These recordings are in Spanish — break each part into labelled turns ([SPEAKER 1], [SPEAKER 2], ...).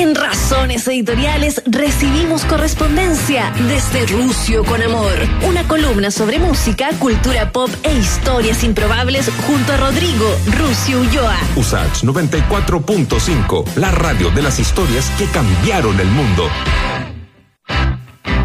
[SPEAKER 1] En Razones Editoriales recibimos correspondencia desde Rusio con Amor, una columna sobre música, cultura pop e historias improbables junto a Rodrigo Rusio Ulloa.
[SPEAKER 2] Usach 94.5, la radio de las historias que cambiaron el mundo.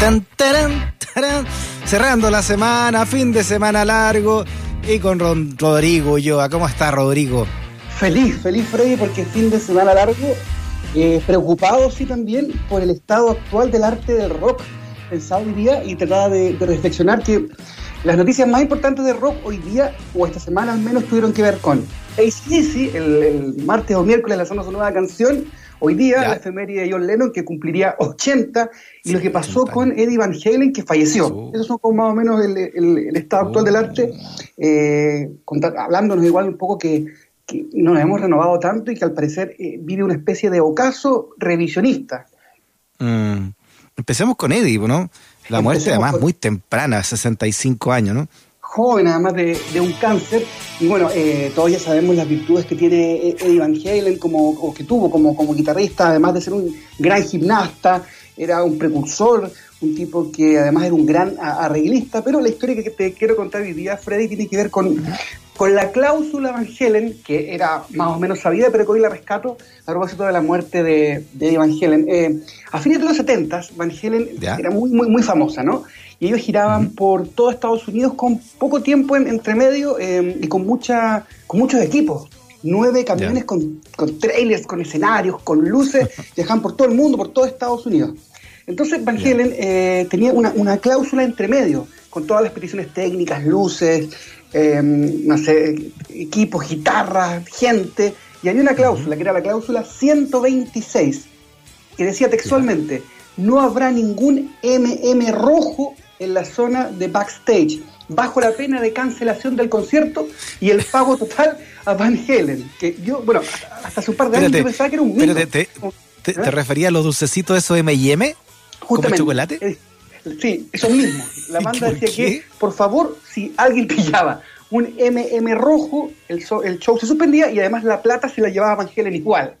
[SPEAKER 3] Tan. Cerrando la semana, fin de semana largo y con Ron- Rodrigo Ulloa. ¿Cómo está Rodrigo?
[SPEAKER 4] Feliz, feliz Freddy, porque fin de semana largo, eh, preocupado sí también por el estado actual del arte del rock. Pensaba hoy día y trataba de, de reflexionar que las noticias más importantes del rock hoy día, o esta semana al menos, tuvieron que ver con ACDC, el, el martes o miércoles lanzando su nueva canción, hoy día
[SPEAKER 3] Ya.
[SPEAKER 4] la efeméride de John Lennon que cumpliría 80, y
[SPEAKER 3] Sí,
[SPEAKER 4] lo que pasó
[SPEAKER 3] 80
[SPEAKER 4] con Eddie Van Halen que falleció.
[SPEAKER 3] Oh.
[SPEAKER 4] Esos son como más o menos el, el- el estado actual del arte, eh, hablándonos igual un poco que, que no nos hemos renovado tanto y que al parecer eh, vive una especie de ocaso revisionista.
[SPEAKER 3] Mm, Empecemos con Eddie, ¿no? La muerte
[SPEAKER 4] Empecemos
[SPEAKER 3] además
[SPEAKER 4] con-
[SPEAKER 3] muy temprana, 65 años, ¿no?
[SPEAKER 4] joven además de, de un cáncer y bueno eh, todos ya sabemos las virtudes que tiene eh, Eddie Van Halen como o que tuvo como, como guitarrista además de ser un gran gimnasta era un precursor un tipo que además era un gran arreglista pero la historia que te quiero contar hoy día Freddy tiene que ver con con la cláusula Van Halen que era más o menos sabida pero que hoy la rescato a propósito de la muerte de, de Eddie Van Halen. Eh, a fines de los 70 Van Halen
[SPEAKER 3] Ya.
[SPEAKER 4] era muy muy muy famosa no y ellos giraban por todo Estados Unidos con poco tiempo en, entre medio eh, y con mucha con muchos equipos. Nueve camiones con, con trailers con escenarios con luces viajaban por todo el mundo por todo Estados Unidos. Entonces Van
[SPEAKER 3] Ya.
[SPEAKER 4] Halen eh, tenía una, una cláusula entre medio con todas las peticiones técnicas luces eh, no sé equipos guitarras gente y había una cláusula que era la cláusula 126 que decía textualmente, no habrá ningún MM rojo en la zona de backstage, bajo la pena de cancelación del concierto y el pago total a Van Halen. Que yo, bueno, hasta- hace un par de años yo pensaba que era un
[SPEAKER 3] te, te, te
[SPEAKER 4] ¿Eh?
[SPEAKER 3] refería a los dulcecitos esos M&M? ¿Como chocolate?
[SPEAKER 4] Eh, sí, eso mismo. La
[SPEAKER 3] ¿Y
[SPEAKER 4] banda decía
[SPEAKER 3] qué?
[SPEAKER 4] que, por favor, si alguien pillaba un MM rojo, el, so- el show se suspendía y además la plata se la llevaba Van Halen igual.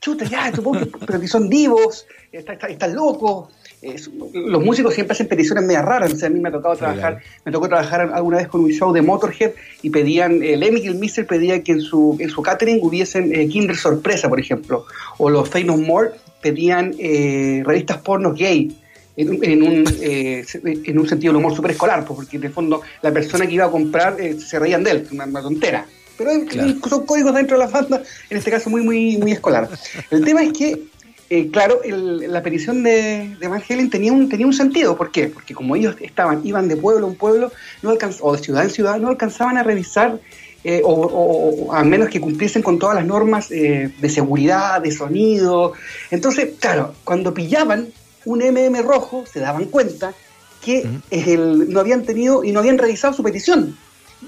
[SPEAKER 4] Chuta, ya, supongo que, pero que son divos, está- está- están locos. eh, los músicos siempre hacen peticiones medio raras. O sea, a mí me ha tocado trabajar, me tocó trabajar alguna vez con un show de Motorhead y pedían, el Lemmy Kilmister pedía que en su, en su catering hubiesen eh, Kinder Sorpresa, por ejemplo, o los Fame No More pedían eh, revistas pornos gay en, un- en un, eh, en un sentido del humor súper escolar, pues, porque el fondo la persona que iba a comprar eh, se reían de él, una, una tontera. Pero
[SPEAKER 3] Claro.
[SPEAKER 4] son códigos dentro de la banda, en este caso muy, muy, muy escolar. El tema es que, eh, claro, el- la petición de, de Van Halen tenía un, tenía un sentido. ¿Por qué? Porque como ellos estaban, iban de pueblo en pueblo, no alcanz- o de ciudad en ciudad, no alcanzaban a revisar eh, o, o- o a menos que cumpliesen con todas las normas eh, de seguridad, de sonido. Entonces, claro, cuando pillaban un MM rojo, se daban cuenta que el- no habían tenido y no habían revisado su petición.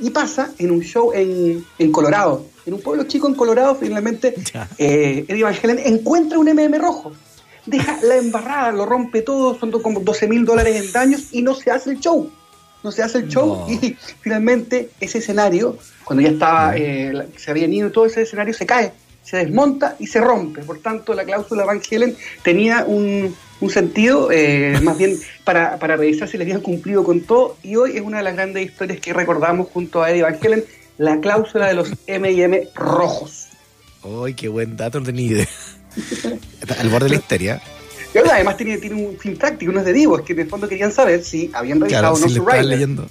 [SPEAKER 4] Y pasa en un show en, en Colorado, en un pueblo chico en Colorado, finalmente eh, Eddie Van Halen encuentra un MM rojo. Deja la embarrada, lo rompe todo, son como 12 mil dólares en daños y no se hace el show. No se hace el show
[SPEAKER 3] No.
[SPEAKER 4] y finalmente ese escenario, cuando ya estaba, eh, se habían ido todo ese escenario, se cae, se desmonta y se rompe. Por tanto, la cláusula Van Halen tenía un, un sentido eh, más bien para, para revisar si le habían cumplido con todo y hoy es una de las grandes historias que recordamos junto a Eddie Van Halen, la cláusula de los M&M rojos.
[SPEAKER 3] ¡Ay, qué buen dato! No tenía idea. Al borde de la histeria.
[SPEAKER 4] Y ahora, además tiene, tiene un fin práctico, no es de Divo, es que en el fondo querían saber si habían revisado
[SPEAKER 3] Claro,
[SPEAKER 4] o no
[SPEAKER 3] le
[SPEAKER 4] su
[SPEAKER 3] estaban
[SPEAKER 4] rider.
[SPEAKER 3] leyendo.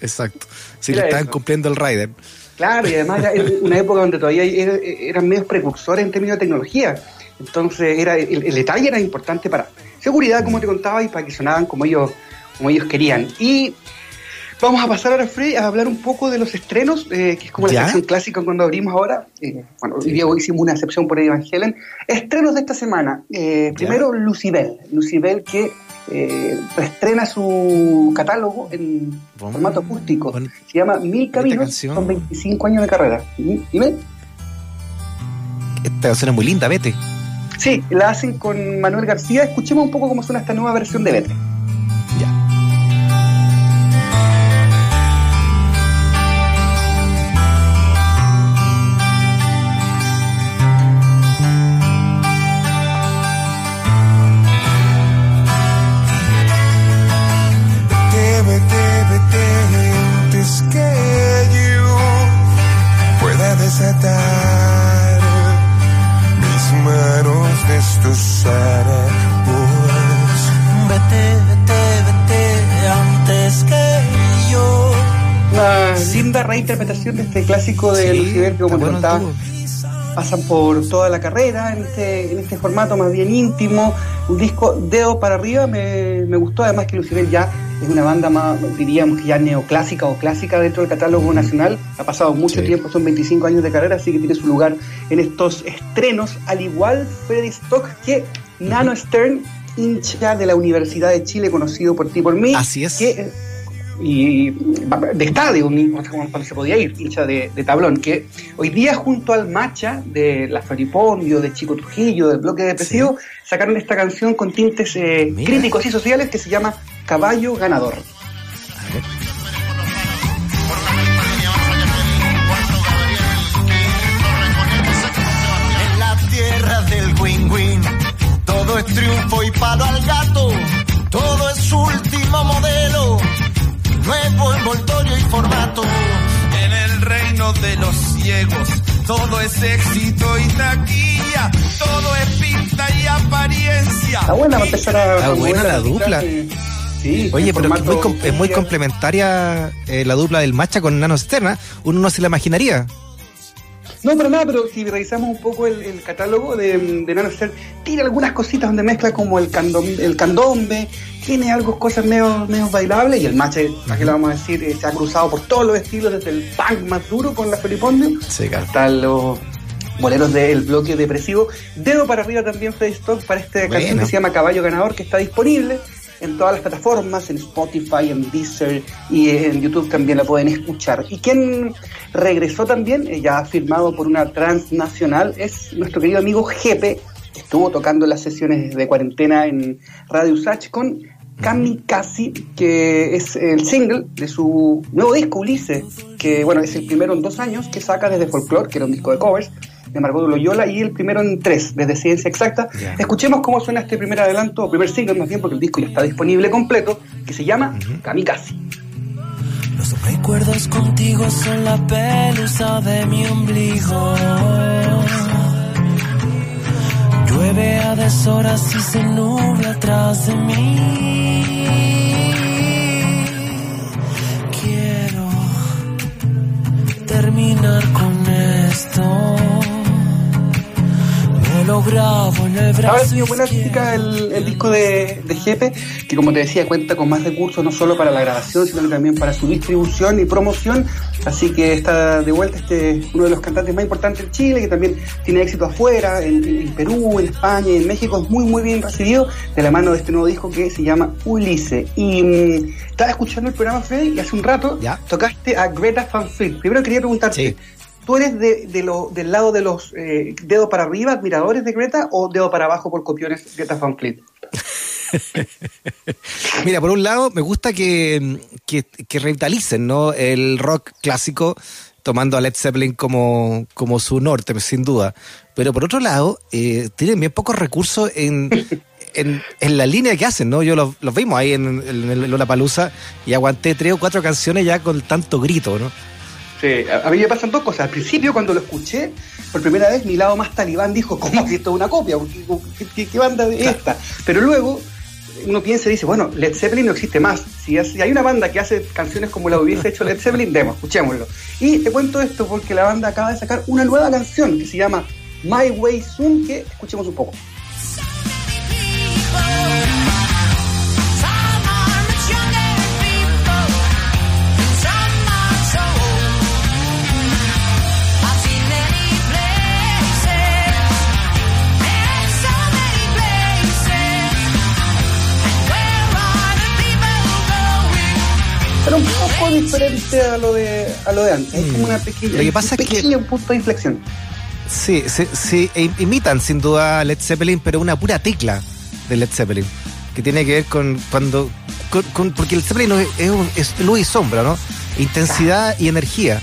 [SPEAKER 3] Exacto. Si le estaban
[SPEAKER 4] eso.
[SPEAKER 3] cumpliendo el rider.
[SPEAKER 4] Claro, y además era una época donde todavía era- eran medios precursores en términos de tecnología. Entonces era el, el detalle era importante para seguridad, como te contaba, y para que sonaban como ellos, como ellos querían. Y vamos a pasar ahora, Freddy, a hablar un poco de los estrenos, eh, que es como la sección clásica cuando abrimos ahora. Eh, bueno, hoy día hicimos una excepción por Eddie Van. Estrenos de esta semana. Eh, primero, Lucibel. Lucibel que eh, reestrena su catálogo en formato acústico.
[SPEAKER 3] bon-
[SPEAKER 4] Se llama Mil Caminos, son 25 años de carrera. ¿Y- Dime.
[SPEAKER 3] Esta canción es muy linda, vete.
[SPEAKER 4] Sí, la hacen con Manuel García. Escuchemos un poco cómo suena esta nueva versión de Vete. Este clásico de
[SPEAKER 3] Sí,
[SPEAKER 4] Lucifer que como
[SPEAKER 3] bueno
[SPEAKER 4] contaba, pasan por toda la carrera en este, en este formato más bien íntimo, un disco dedo para arriba, me, me gustó además que Lucifer ya es una banda más, diríamos que ya neoclásica o clásica dentro del catálogo nacional, ha pasado mucho
[SPEAKER 3] Sí.
[SPEAKER 4] tiempo, son 25 años de carrera, así que tiene su lugar en estos estrenos, al igual Freddy Stock que Nano Stern, hincha de la Universidad de Chile, conocido por ti por mí,
[SPEAKER 3] Así es.
[SPEAKER 4] que y de estadio, ni- o sea, como cuando se podía ir, hincha de, de tablón, que hoy día junto al Macha de La Floripondio, de Chico Trujillo, del bloque depresivo, sacaron esta canción con tintes eh, críticos y sociales que se llama Caballo Ganador.
[SPEAKER 5] De los ciegos, todo es éxito y taquilla, todo es pinta y apariencia.
[SPEAKER 4] Está buena empezar a...
[SPEAKER 3] Está buena la dupla.
[SPEAKER 4] Sí,
[SPEAKER 3] Oye, pero es muy, com- es muy complementaria eh, la dupla del Macha con Nano Externa. Uno no se la imaginaría.
[SPEAKER 4] No, pero nada, pero si revisamos un poco el, el catálogo de, de Nano tiene algunas cositas donde mezcla como el, candom, el candombe, tiene algo, cosas medio, medio bailables, y el mache, ¿para qué lo vamos a decir? Eh, se ha cruzado por todos los estilos, desde el punk más duro con la Felipondio,
[SPEAKER 3] Sí, claro.
[SPEAKER 4] hasta los boleros del bloque depresivo. Dedo para arriba también Freddy Stock para esta canción que se llama Caballo Ganador, que está disponible en todas las plataformas, en Spotify, en Deezer y en YouTube también la pueden escuchar. Y quien regresó también, eh, ya firmado por una transnacional, es nuestro querido amigo Jepe, que estuvo tocando las sesiones de cuarentena en Radio Usach con Kamikaze, que es el single de su nuevo disco Ulises, que bueno, es el primero en dos años que saca desde Folklore, que era un disco de covers de Margot Loyola, y el primero en tres, desde Ciencia Exacta. Escuchemos cómo suena este primer adelanto, o primer single más bien, porque el disco ya está disponible completo, que se llama Kamikaze.
[SPEAKER 6] Los recuerdos contigo son la pelusa de mi ombligo. Llueve a deshoras y se nubla atrás de mí. Quiero terminar con esto.
[SPEAKER 4] Ahora sido buena crítica el, el disco de, de Jepe, que como te decía, cuenta con más recursos no solo para la grabación, sino que también para su distribución y promoción. Así que está de vuelta este uno de los cantantes más importantes en Chile, que también tiene éxito afuera, en, en Perú, en España y en México. Es muy, muy bien recibido de la mano de este nuevo disco que se llama Ulisse. Y mm, estaba escuchando el programa, Freddy, y hace un rato
[SPEAKER 3] Ya.
[SPEAKER 4] tocaste a Greta Van Fleet. Primero quería preguntarte.
[SPEAKER 3] Sí.
[SPEAKER 4] ¿Tú eres de, de lo, del lado de los eh, dedo para arriba, admiradores de Greta, o dedo para abajo por copiones Greta Van Fleet?
[SPEAKER 3] Mira, por un lado, me gusta que, que, que revitalicen ¿no? el rock clásico, tomando a Led Zeppelin como, como su norte, sin duda. Pero por otro lado, eh, tienen bien pocos recursos en, en, en la línea que hacen, ¿no? Yo los, los vimos ahí en, en el Lollapalooza y aguanté tres o cuatro canciones ya con tanto grito, ¿no?
[SPEAKER 4] Sí, a, mí me pasan dos cosas. Al principio, cuando lo escuché, por primera vez, mi lado más talibán dijo, ¿cómo que esto es una copia? ¿Qué, qué- qué banda de esta? Pero luego uno piensa y dice, bueno, Led Zeppelin no existe más. Si, es- si hay una banda que hace canciones como la hubiese hecho Led Zeppelin, demos, escuchémoslo. Y te cuento esto porque la banda acaba de sacar una nueva canción que se llama My Way Soon, que escuchemos un poco. Poco diferente a lo de, a lo de antes. Es como una pequeña,
[SPEAKER 3] Lo que pasa
[SPEAKER 4] un
[SPEAKER 3] es que-
[SPEAKER 4] punto de inflexión.
[SPEAKER 3] Sí, sí, sí, e- imitan sin duda a Led Zeppelin, pero una pura tecla de Led Zeppelin, que tiene que ver con cuando... con- con- porque el Zeppelin es, es- es luz y sombra, ¿no? Intensidad y energía.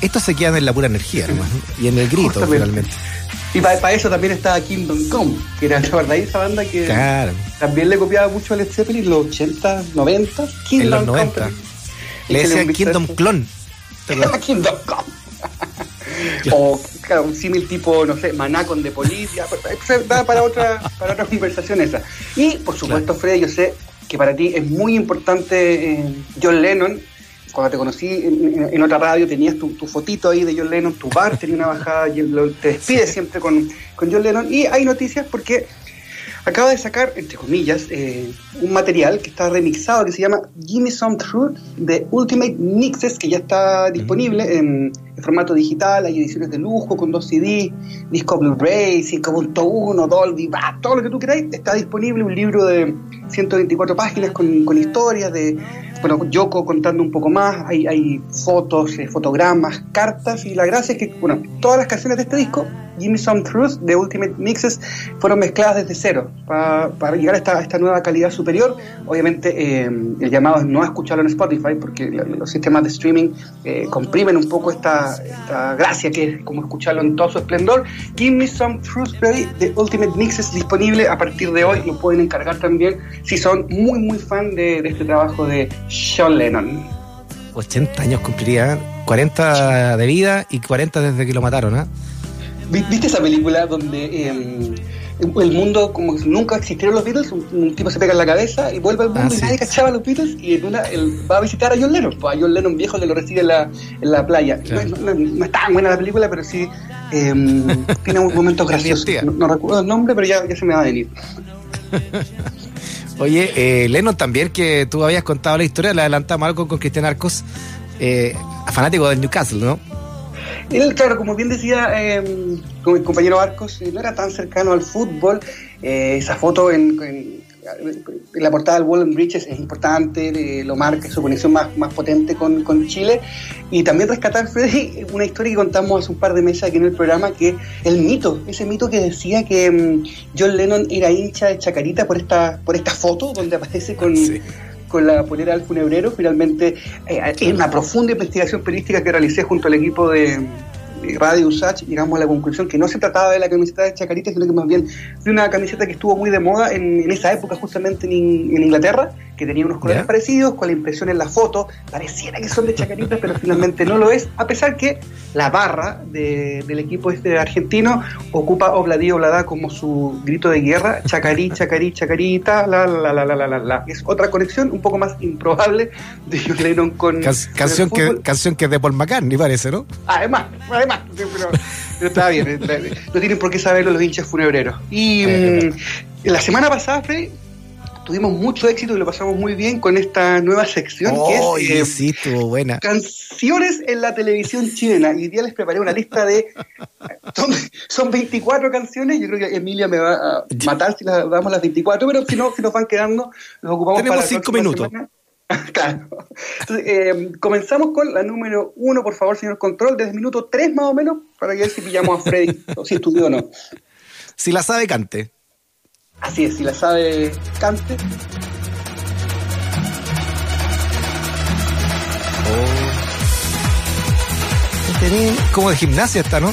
[SPEAKER 3] Estos se quedan en la pura energía, nomás, ¿no? y en el grito,
[SPEAKER 4] Justamente.
[SPEAKER 3] finalmente.
[SPEAKER 4] Y para, eso también estaba Kingdom Come, que era, ¿te acordáis? Esa banda que
[SPEAKER 3] Claro.
[SPEAKER 4] también le copiaba mucho a Led Zeppelin, los 80, 90.
[SPEAKER 3] En los 90. Le decían Kingdom Clone.
[SPEAKER 4] Kingdom Come. o claro, un símil tipo, no sé, Maná con de Policia. Se da para otra, para otra conversación esa. Y, por supuesto, Freddy, yo sé que para ti es muy importante eh, John Lennon. cuando te conocí en, otra radio tenías tu, fotito ahí de John Lennon, tu bar tenía una bajada, y te despides siempre con, con John Lennon. Y hay noticias porque acaba de sacar, entre comillas, eh, un material que está remixado que se llama Gimme Some Truth de Ultimate Mixes, que ya está disponible en, formato digital. Hay ediciones de lujo con dos CD, disco Blu-ray, 5.1, Dolby, bah, todo lo que tú queráis. Está disponible un libro de 124 páginas con, con historias de bueno, Yoko contando un poco más, hay, hay fotos, eh, fotogramas, cartas, y la gracia es que, bueno, todas las canciones de este disco, Gimme Some Truth de Ultimate Mixes, fueron mezcladas desde cero para, llegar a esta, esta, nueva calidad superior. Obviamente, eh, el llamado es no escucharlo en Spotify, porque los sistemas de streaming eh, comprimen un poco esta, esta, gracia que es como escucharlo en todo su esplendor. Gimme Some Truth de Ultimate Mixes, disponible a partir de hoy, lo pueden encargar también si son muy, muy fan de, de este trabajo de sean Lennon.
[SPEAKER 3] 80 años cumpliría, 40 de vida y 40 desde que lo mataron, ¿eh?
[SPEAKER 4] ¿Viste esa película donde em, el mundo, como nunca existieron los Beatles, un, tipo se pega en la cabeza y vuelve al mundo ah, y nadie cachaba a los Beatles y en una, él va a visitar a John Lennon, pues a John Lennon viejo le lo recibe en la, en la playa. No, no, es tan buena la película, pero sí eh, tiene momentos graciosos. No, recuerdo el nombre, pero ya, ya se me va a venir.
[SPEAKER 3] Oye, eh, Lennon también, que tú habías contado la historia, le adelantamos algo con Cristian Arcos, eh, fanático del Newcastle, ¿no?
[SPEAKER 4] Él, claro, como bien decía eh, mi compañero Arcos, eh, no era tan cercano al fútbol. esa foto en, la portada del Wallen Bridges es importante, lo marca, su conexión más, más potente con, con, Chile. Y también rescatar, Freddy, una historia que contamos hace un par de meses aquí en el programa, que el mito, ese mito que decía que mm, John Lennon era hincha de Chacarita por esta, por esta foto donde aparece con... con la polera del funebrero, finalmente eh, en una profunda investigación periodística que realicé junto al equipo de, Radio Usach llegamos a la conclusión que no se trataba de la camiseta de Chacarita, sino que más bien de una camiseta que estuvo muy de moda en, esa época justamente en, en Inglaterra que tenía unos colores parecidos, con la impresión en la foto, pareciera que son de Chacarita, pero finalmente no lo es, a pesar que la barra del equipo este argentino ocupa Obladí Oblada como su grito de guerra, Chacarí, Chacarí, Chacarita, la, la, la, la, la, la, Es otra conexión un poco más improbable de John Lennon con...
[SPEAKER 3] canción, que, canción que es de Paul McCartney, parece, ¿no?
[SPEAKER 4] Además, además, pero, está bien, eh, no tienen por qué saberlo los hinchas funebreros. Y mm, la semana pasada, Freddy, tuvimos mucho éxito y lo pasamos muy bien con esta nueva sección
[SPEAKER 3] que es eh, buena.
[SPEAKER 4] canciones en la televisión chilena. Y hoy día les preparé una lista de son, 24 canciones. Yo creo que Emilia me va a matar si las damos las 24, pero si no, si nos van quedando, los ocupamos
[SPEAKER 3] Tenemos 5 minutos.
[SPEAKER 4] claro. Entonces, eh, comenzamos con la número uno, por favor, señor Control, desde el minuto 3 más o menos, para que ver si pillamos a Freddy, o si estudió o no.
[SPEAKER 3] Si la sabe, cante.
[SPEAKER 4] Así es, si la sabe, cante.
[SPEAKER 3] Oh. Como de gimnasia está, ¿no?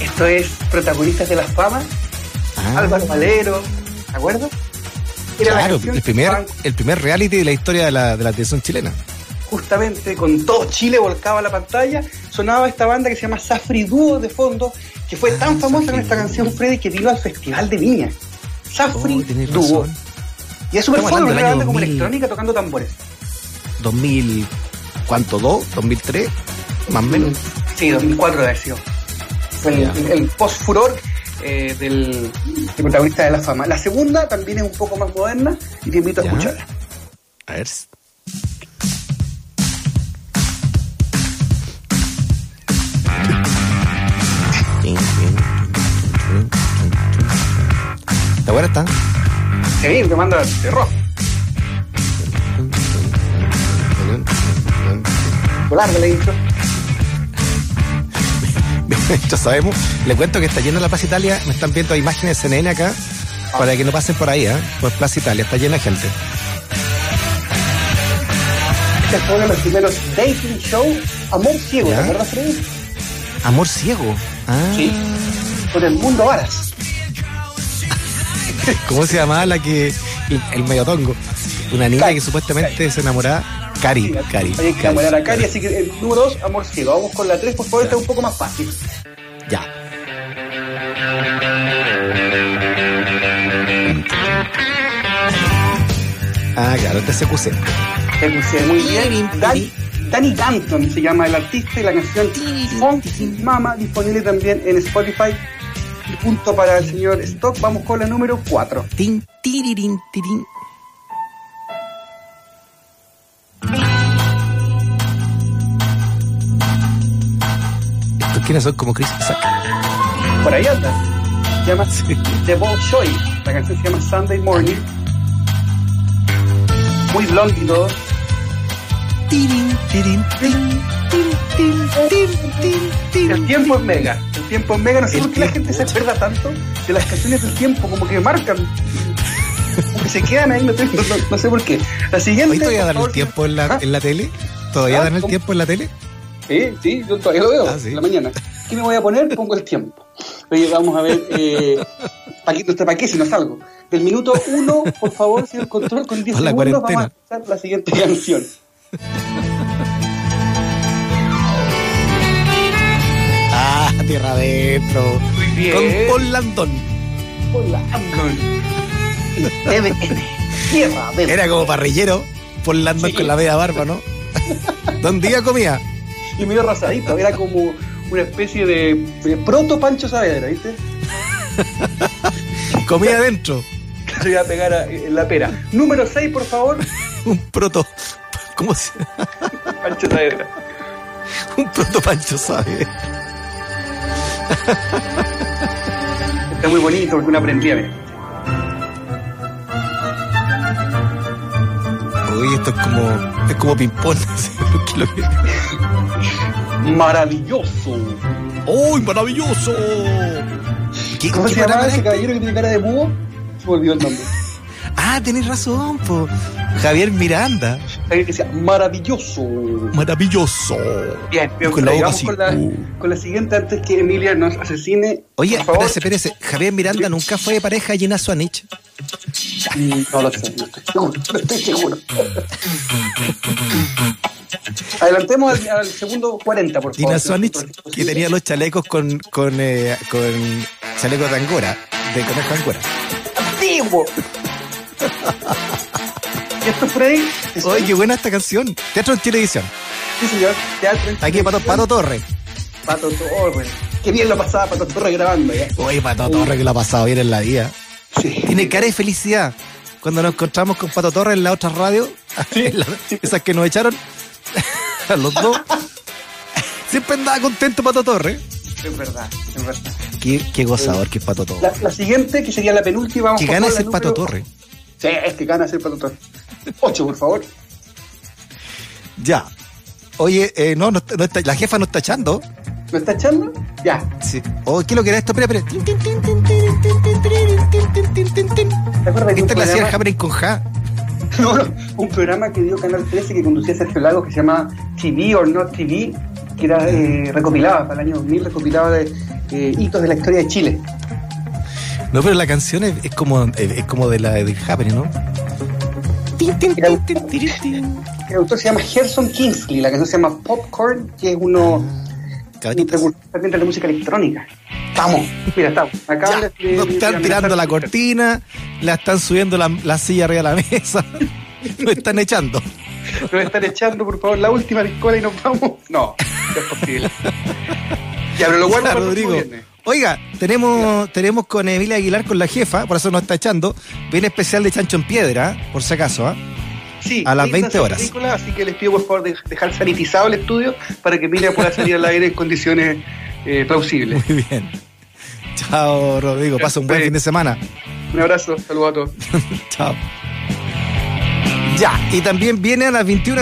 [SPEAKER 4] Esto es Protagonistas de la Fama. Ah. Álvaro Valero, ¿te acuerdas?
[SPEAKER 3] claro, el primer, el primer reality de la historia de la, de la televisión chilena.
[SPEAKER 4] Justamente, con todo Chile volcado a la pantalla, sonaba esta banda que se llama Safri Dúo de fondo, que fue tan ah, famosa con esta canción, Freddy, que vino al Festival de Viña. Safri oh, Dúo. Y es súper fuerte, una banda como electrónica tocando tambores.
[SPEAKER 3] 2000, ¿cuánto? ¿2? ¿2003? Más o menos.
[SPEAKER 4] Sí, 2004 debe haber sido. Fue el, post-furor eh, del, protagonista de la fama. La segunda también es un poco más moderna y te invito a escucharla.
[SPEAKER 3] A ver. ¿Está buena está?
[SPEAKER 4] Sí, te manda terror. Volar de la intro.
[SPEAKER 3] ya sabemos. Le cuento que está llena la Plaza Italia. Me están viendo imágenes de CNN acá. Para que no pasen por ahí, ¿eh? Por Plaza Italia. Está llena de gente.
[SPEAKER 4] Este fue uno de los primeros dating show. Amor ciego, ¿te acuerdas, Freddy?
[SPEAKER 3] Amor ciego. Ah.
[SPEAKER 4] Sí. Con el mundo varas.
[SPEAKER 3] ¿Cómo se llamaba la que. El, medio tongo? Una niña que supuestamente se enamoraba. Cari, Cari.
[SPEAKER 4] Hay que enamorar a Cari, así que el número 2, amor ciego. Vamos con la 3, por favor, esta es un poco más fácil.
[SPEAKER 3] Ya. Ah, claro, este se puse.
[SPEAKER 4] Te puse muy bien. Danny, Danny Danton se llama el artista y la canción Funk Mama disponible también en Spotify. Punto para el señor Stock. Vamos con la número 4.
[SPEAKER 3] Tin, tiririn, tirin. ¿Estos quiénes son como Chris Isaac?
[SPEAKER 4] Por ahí anda. Se llama The Ball Shoy. La canción se llama Sunday Morning. Muy blonde y todo.
[SPEAKER 3] Tirin, tirin, tin, tin, tin, tin, tin, tin.
[SPEAKER 4] El tiempo es mega. El tiempo es mega. No sé
[SPEAKER 3] El
[SPEAKER 4] por qué la gente se acuerda tanto de las canciones del tiempo, como que marcan. Como que se quedan ahí, no, sé- no- no sé por qué. La siguiente.
[SPEAKER 3] ¿Hoy todavía dan el tiempo en la,
[SPEAKER 4] ¿Ah?
[SPEAKER 3] en la tele? ¿Todavía
[SPEAKER 4] Ah,
[SPEAKER 3] dan el
[SPEAKER 4] ¿cómo?
[SPEAKER 3] tiempo en la tele?
[SPEAKER 4] Sí, sí, yo todavía lo veo
[SPEAKER 3] Ah, sí.
[SPEAKER 4] en la mañana. ¿Qué me voy a poner? Pongo el tiempo. Oye, vamos a ver. Eh, ¿Para qué, no sé para qué si no salgo? Del minuto uno, por favor, señor control, con 10
[SPEAKER 3] Para la
[SPEAKER 4] segundos, vamos a
[SPEAKER 3] cuarentena.
[SPEAKER 4] escuchar la siguiente canción.
[SPEAKER 3] Tierra adentro.
[SPEAKER 4] Muy bien.
[SPEAKER 3] Con Paul Landon.
[SPEAKER 4] Con TVN. Tierra adentro.
[SPEAKER 3] Era como parrillero. Paul Landon
[SPEAKER 4] Sí.
[SPEAKER 3] con la media barba, ¿no? ¿Dónde día comía?
[SPEAKER 4] Y medio rosadito. Era como una especie de, de proto Pancho Saavedra, ¿viste?
[SPEAKER 3] Comía adentro.
[SPEAKER 4] Se iba a pegar a- en la pera. Número 6, por favor.
[SPEAKER 3] Un proto. ¿Cómo se
[SPEAKER 4] Pancho Saavedra.
[SPEAKER 3] Un proto Pancho sabe.
[SPEAKER 4] Está muy bonito porque uno aprendía.
[SPEAKER 3] Uy, esto es como. Es como ping-pong. así, ¿qué es lo que-
[SPEAKER 4] Maravilloso.
[SPEAKER 3] ¡Uy, maravilloso! ¿Qué,
[SPEAKER 4] ¿Cómo
[SPEAKER 3] qué
[SPEAKER 4] se llamaba ese caballero que tiene cara de búho? Se me olvidó el nombre.
[SPEAKER 3] Ah, tenés razón, po. Javier Miranda.
[SPEAKER 4] Que decía, maravilloso.
[SPEAKER 3] Maravilloso.
[SPEAKER 4] Bien, bien,
[SPEAKER 3] Con la
[SPEAKER 4] vamos con
[SPEAKER 3] Uh.
[SPEAKER 4] con la siguiente antes que Emilia nos asesine.
[SPEAKER 3] Oye,
[SPEAKER 4] por favor.
[SPEAKER 3] espérese, espérese. Javier Miranda nunca fue de pareja de Gina Swanich.
[SPEAKER 4] No lo sé, no estoy seguro. No estoy seguro. Adelantemos al, al segundo 40, por favor.
[SPEAKER 3] Gina Swanich, que tenía los chalecos con, con, eh, con chalecos de angora, de conejo angora.
[SPEAKER 4] ¡Antiguo! ¿Y esto es ahí?
[SPEAKER 3] Oye, qué buena esta canción. Teatro en televisión.
[SPEAKER 4] Sí, señor. Teatro. en
[SPEAKER 3] Aquí Pato, Pato Torre.
[SPEAKER 4] Pato Torre. Qué bien lo pasaba Pato Torre grabando ya.
[SPEAKER 3] Oye, Pato Torre que lo ha pasado bien en la vida.
[SPEAKER 4] Sí.
[SPEAKER 3] Tiene cara de felicidad. Cuando nos encontramos con Pato Torre en la otra radio, la- esas que nos echaron a los dos, siempre andaba contento Pato Torre.
[SPEAKER 4] Es verdad, es verdad.
[SPEAKER 3] Qué, qué gozador que es Pato Torre.
[SPEAKER 4] La, la siguiente, que sería la penúltima. Vamos
[SPEAKER 3] Que gana ese Pato Torre.
[SPEAKER 4] Sí, es que gana ese Pato Torre. Ocho, por favor.
[SPEAKER 3] Ya. Oye, eh, no, no, está- no está- la jefa no está echando.
[SPEAKER 4] ¿Me está echando? Ya.
[SPEAKER 3] Sí. Oh, ¿qué es lo que era esto? Espera, espera.
[SPEAKER 4] ¿Te acuerdas de un
[SPEAKER 3] Esta es la hacía? Hammer con Ja.
[SPEAKER 4] No, no, un programa que dio Canal 13 que conducía Sergio Lagos que se llama TV or Not TV, que era eh, recopilaba para el año 2000, recopilaba de eh, hitos de la historia de Chile.
[SPEAKER 3] No, pero la canción es, es como es, es como de la de Happening, ¿no?
[SPEAKER 4] El autor se llama Gerson Kingsley, la canción se llama Popcorn, que es uno precursor también de la música electrónica. Estamos, mira, estamos.
[SPEAKER 3] Ya,
[SPEAKER 4] de-
[SPEAKER 3] nos están
[SPEAKER 4] de
[SPEAKER 3] tirando la cortina, la están subiendo la, la silla arriba de la mesa, nos están echando.
[SPEAKER 4] Nos están echando, por favor, la última discola y nos vamos. No, no es posible. Ya, pero lo guardo
[SPEAKER 3] Ya,
[SPEAKER 4] para
[SPEAKER 3] Rodrigo. Oiga, tenemos, tenemos con Emilia Aguilar con la jefa, por eso nos está echando. Viene especial de Chancho en Piedra, por si acaso, ¿ah?
[SPEAKER 4] Sí,
[SPEAKER 3] A las
[SPEAKER 4] linda
[SPEAKER 3] 20 horas.
[SPEAKER 4] película, así que les pido por favor de- dejar sanitizado el estudio para que Emilia pueda salir al aire en condiciones eh, plausibles.
[SPEAKER 3] Muy bien. Chao, Rodrigo. Pasa un buen
[SPEAKER 4] Sí.
[SPEAKER 3] fin de semana.
[SPEAKER 4] Un abrazo, saludos a todos.
[SPEAKER 3] Chao. Ya, y también viene a las 21